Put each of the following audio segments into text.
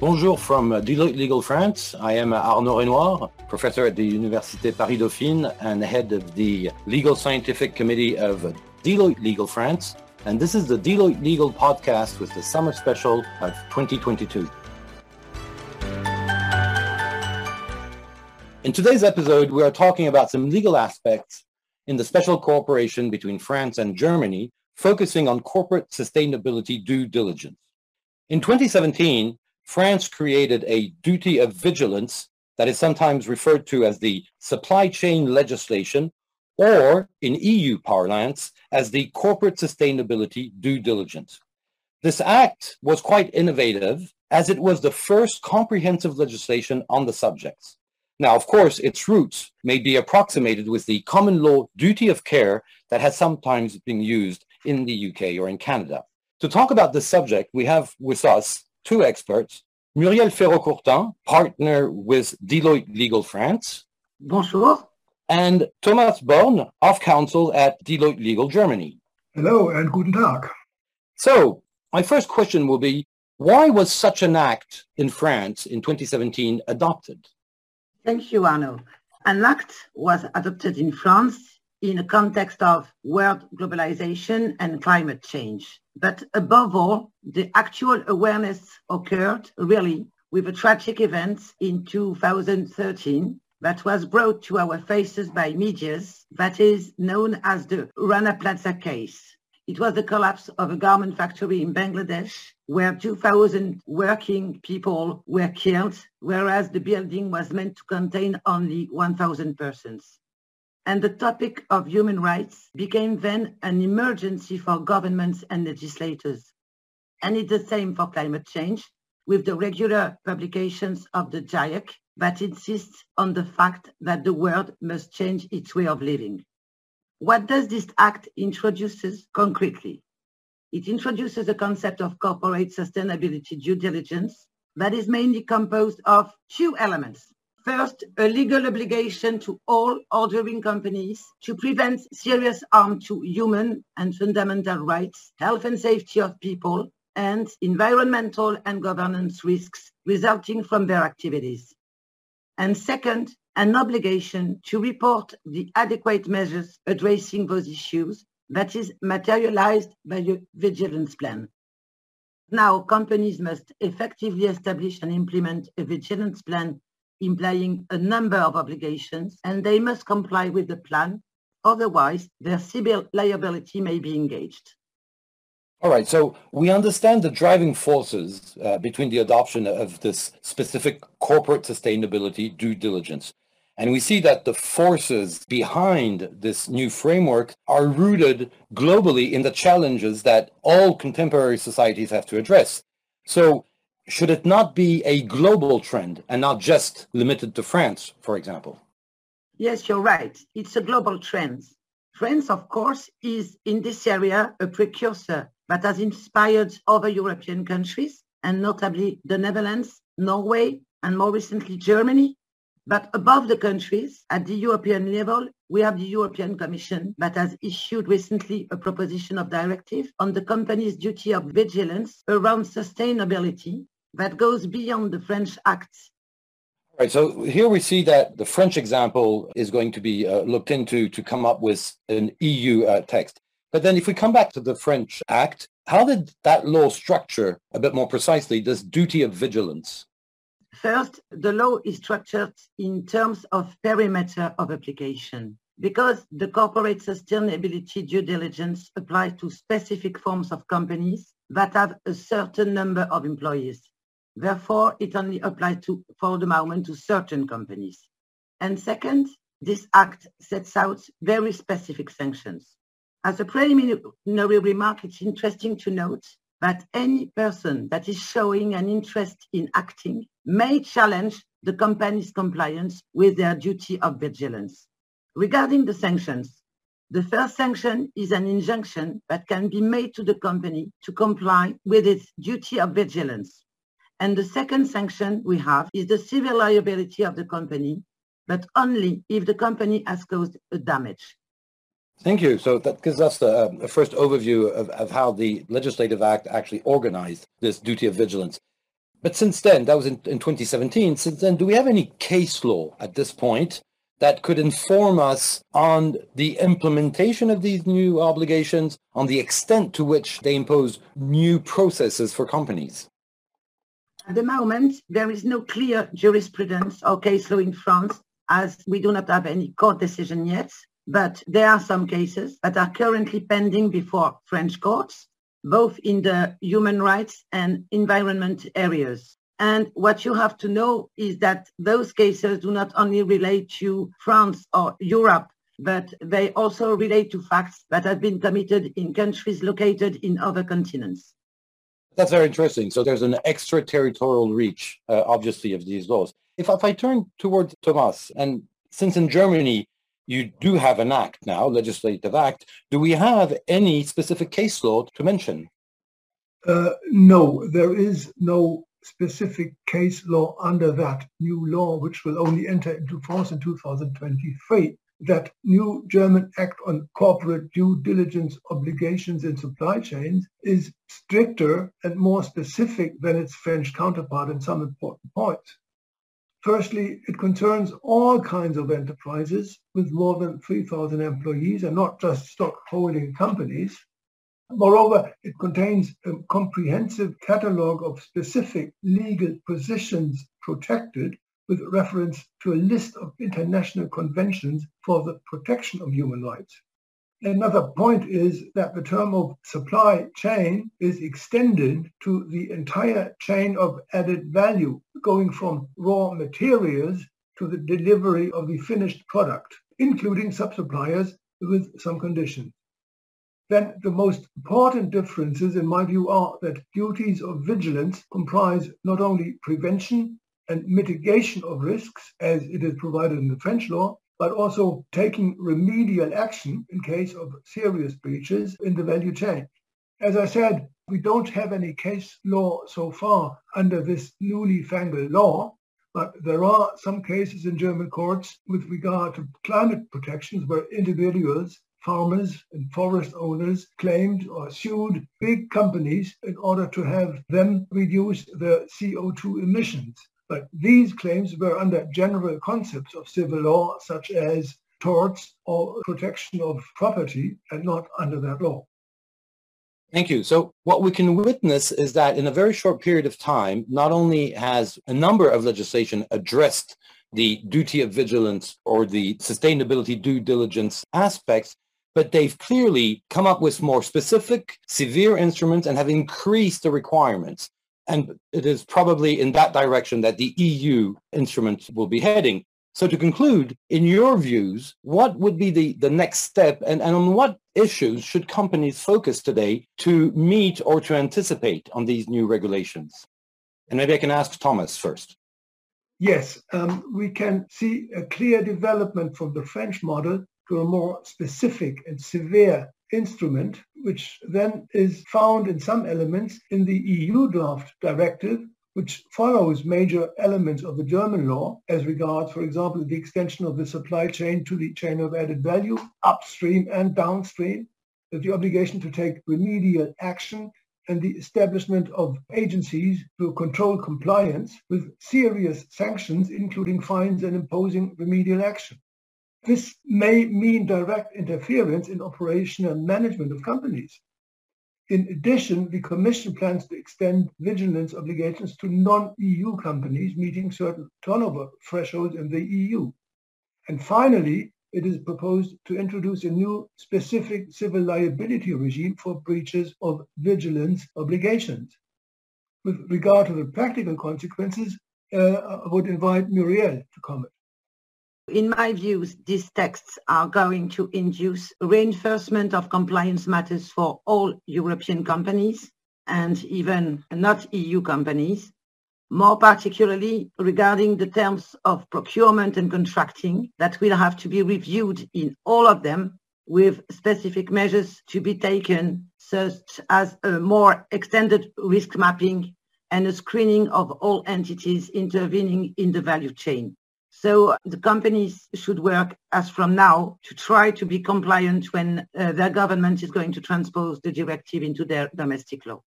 Bonjour from Deloitte Legal France. I am Arnaud Raynouard, professor at the Université Paris-Dauphine and head of the Legal Scientific Committee of Deloitte Legal France. And this is the Deloitte Legal Podcast with the summer special of 2022. In today's episode, we are talking about some legal aspects in the special cooperation between France and Germany, focusing on corporate sustainability due diligence. In 2017, France created a duty of vigilance that is sometimes referred to as the supply chain legislation, or in EU parlance, as the corporate sustainability due diligence. This act was quite innovative as it was the first comprehensive legislation on the subjects. Now, of course, its roots may be approximated with the common law duty of care that has sometimes been used in the UK or in Canada. To talk about this subject, we have with us two experts, Muriel Feraud-Courtin, partner with Deloitte Legal France. Bonjour. And Thomas Born, of counsel at Deloitte Legal Germany. Hello and guten Tag. So, my first question will be, why was such an act in France in 2017 adopted? Thank you, Arnaud. An act was adopted in France in a context of world globalization and climate change. But above all, the actual awareness occurred really with a tragic event in 2013 that was brought to our faces by medias that is known as the Rana Plaza case. It was the collapse of a garment factory in Bangladesh where 2,000 working people were killed, whereas the building was meant to contain only 1,000 persons and the topic of human rights became then an emergency for governments and legislators. And it's the same for climate change, with the regular publications of the GIEC that insists on the fact that the world must change its way of living. What does this act introduces concretely? It introduces a concept of corporate sustainability due diligence that is mainly composed of two elements. First, a legal obligation to all ordering companies to prevent serious harm to human and fundamental rights, health and safety of people, and environmental and governance risks resulting from their activities. And second, an obligation to report the adequate measures addressing those issues that is materialized by a vigilance plan. Now, companies must effectively establish and implement a vigilance plan implying a number of obligations, and they must comply with the plan. Otherwise, their civil liability may be engaged. All right, so we understand the driving forces uh, between the adoption of this specific corporate sustainability due diligence. And we see that the forces behind this new framework are rooted globally in the challenges that all contemporary societies have to address. So should it not be a global trend and not just limited to France, for example? Yes, you're right. It's a global trend. France, of course, is in this area a precursor that has inspired other European countries, and notably the Netherlands, Norway, and more recently Germany. But above the countries, at the European level, we have the European Commission that has issued recently a proposition of directive on the company's duty of vigilance around sustainability that goes beyond the French acts. Right. So here we see that the French example is going to be uh, looked into to come up with an EU uh, text. But then if we come back to the French Act, how did that law structure a bit more precisely this duty of vigilance? First, the law is structured in terms of perimeter of application because the corporate sustainability due diligence applies to specific forms of companies that have a certain number of employees. Therefore, it only applies to, for the moment to certain companies. And second, this act sets out very specific sanctions. As a preliminary remark, it's interesting to note that any person that is showing an interest in acting may challenge the company's compliance with their duty of vigilance. Regarding the sanctions, the first sanction is an injunction that can be made to the company to comply with its duty of vigilance. And the second sanction we have is the civil liability of the company, but only if the company has caused a damage. Thank you. So that gives us a, a um, first overview of, of how the Legislative Act actually organized this duty of vigilance. But since then, that was in, in 2017, since then, do we have any case law at this point that could inform us on the implementation of these new obligations, on the extent to which they impose new processes for companies? At the moment, there is no clear jurisprudence or case law in France, as we do not have any court decision yet. But there are some cases that are currently pending before French courts, both in the human rights and environment areas. And what you have to know is that those cases do not only relate to France or Europe, but they also relate to facts that have been committed in countries located in other continents. That's very interesting. So there's an extraterritorial reach, uh, obviously, of these laws. If, if I turn towards Thomas, and since in Germany you do have an act now, legislative act, do we have any specific case law to mention? Uh, no, there is no specific case law under that new law, which will only enter into force in 2023. That new German Act on corporate due diligence obligations in supply chains is stricter and more specific than its French counterpart in some important points. Firstly, it concerns all kinds of enterprises with more than 3,000 employees and not just stock holding companies. Moreover, it contains a comprehensive catalogue of specific legal positions protected with reference to a list of international conventions for the protection of human rights. Another point is that the term of supply chain is extended to the entire chain of added value, going from raw materials to the delivery of the finished product, including sub-suppliers with some conditions then the most important differences, in my view, are that duties of vigilance comprise not only prevention and mitigation of risks, as it is provided in the French law, but also taking remedial action in case of serious breaches in the value chain. As I said, we don't have any case law so far under this newly fangled law, but there are some cases in German courts with regard to climate protections where individuals farmers and forest owners claimed or sued big companies in order to have them reduce their CO2 emissions. But these claims were under general concepts of civil law, such as torts or protection of property, and not under that law. Thank you. So what we can witness is that in a very short period of time, not only has a number of legislation addressed the duty of vigilance or the sustainability due diligence aspects, but they've clearly come up with more specific, severe instruments and have increased the requirements. And it is probably in that direction that the EU instruments will be heading. So to conclude, in your views, what would be the, the next step and, and on what issues should companies focus today to meet or to anticipate on these new regulations? And maybe I can ask Thomas first. Yes, um, we can see a clear development from the French model to a more specific and severe instrument, which then is found in some elements in the EU draft directive, which follows major elements of the German law as regards, for example, the extension of the supply chain to the chain of added value, upstream and downstream, the obligation to take remedial action and the establishment of agencies to control compliance with serious sanctions, including fines and imposing remedial action. This may mean direct interference in operational management of companies. In addition, the Commission plans to extend vigilance obligations to non-EU companies meeting certain turnover thresholds in the EU. And finally, it is proposed to introduce a new specific civil liability regime for breaches of vigilance obligations. With regard to the practical consequences, uh, I would invite Muriel to comment. In my views, these texts are going to induce reinforcement of compliance matters for all European companies and even not EU companies, more particularly regarding the terms of procurement and contracting that will have to be reviewed in all of them with specific measures to be taken such as a more extended risk mapping and a screening of all entities intervening in the value chain. So the companies should work as from now to try to be compliant when uh, their government is going to transpose the directive into their domestic law.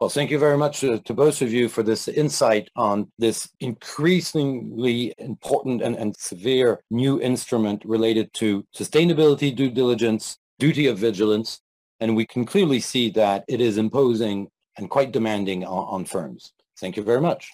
Well, thank you very much to, to, both of you for this insight on this increasingly important and, and severe new instrument related to sustainability due diligence, duty of vigilance, and we can clearly see that it is imposing and quite demanding on, on firms. Thank you very much.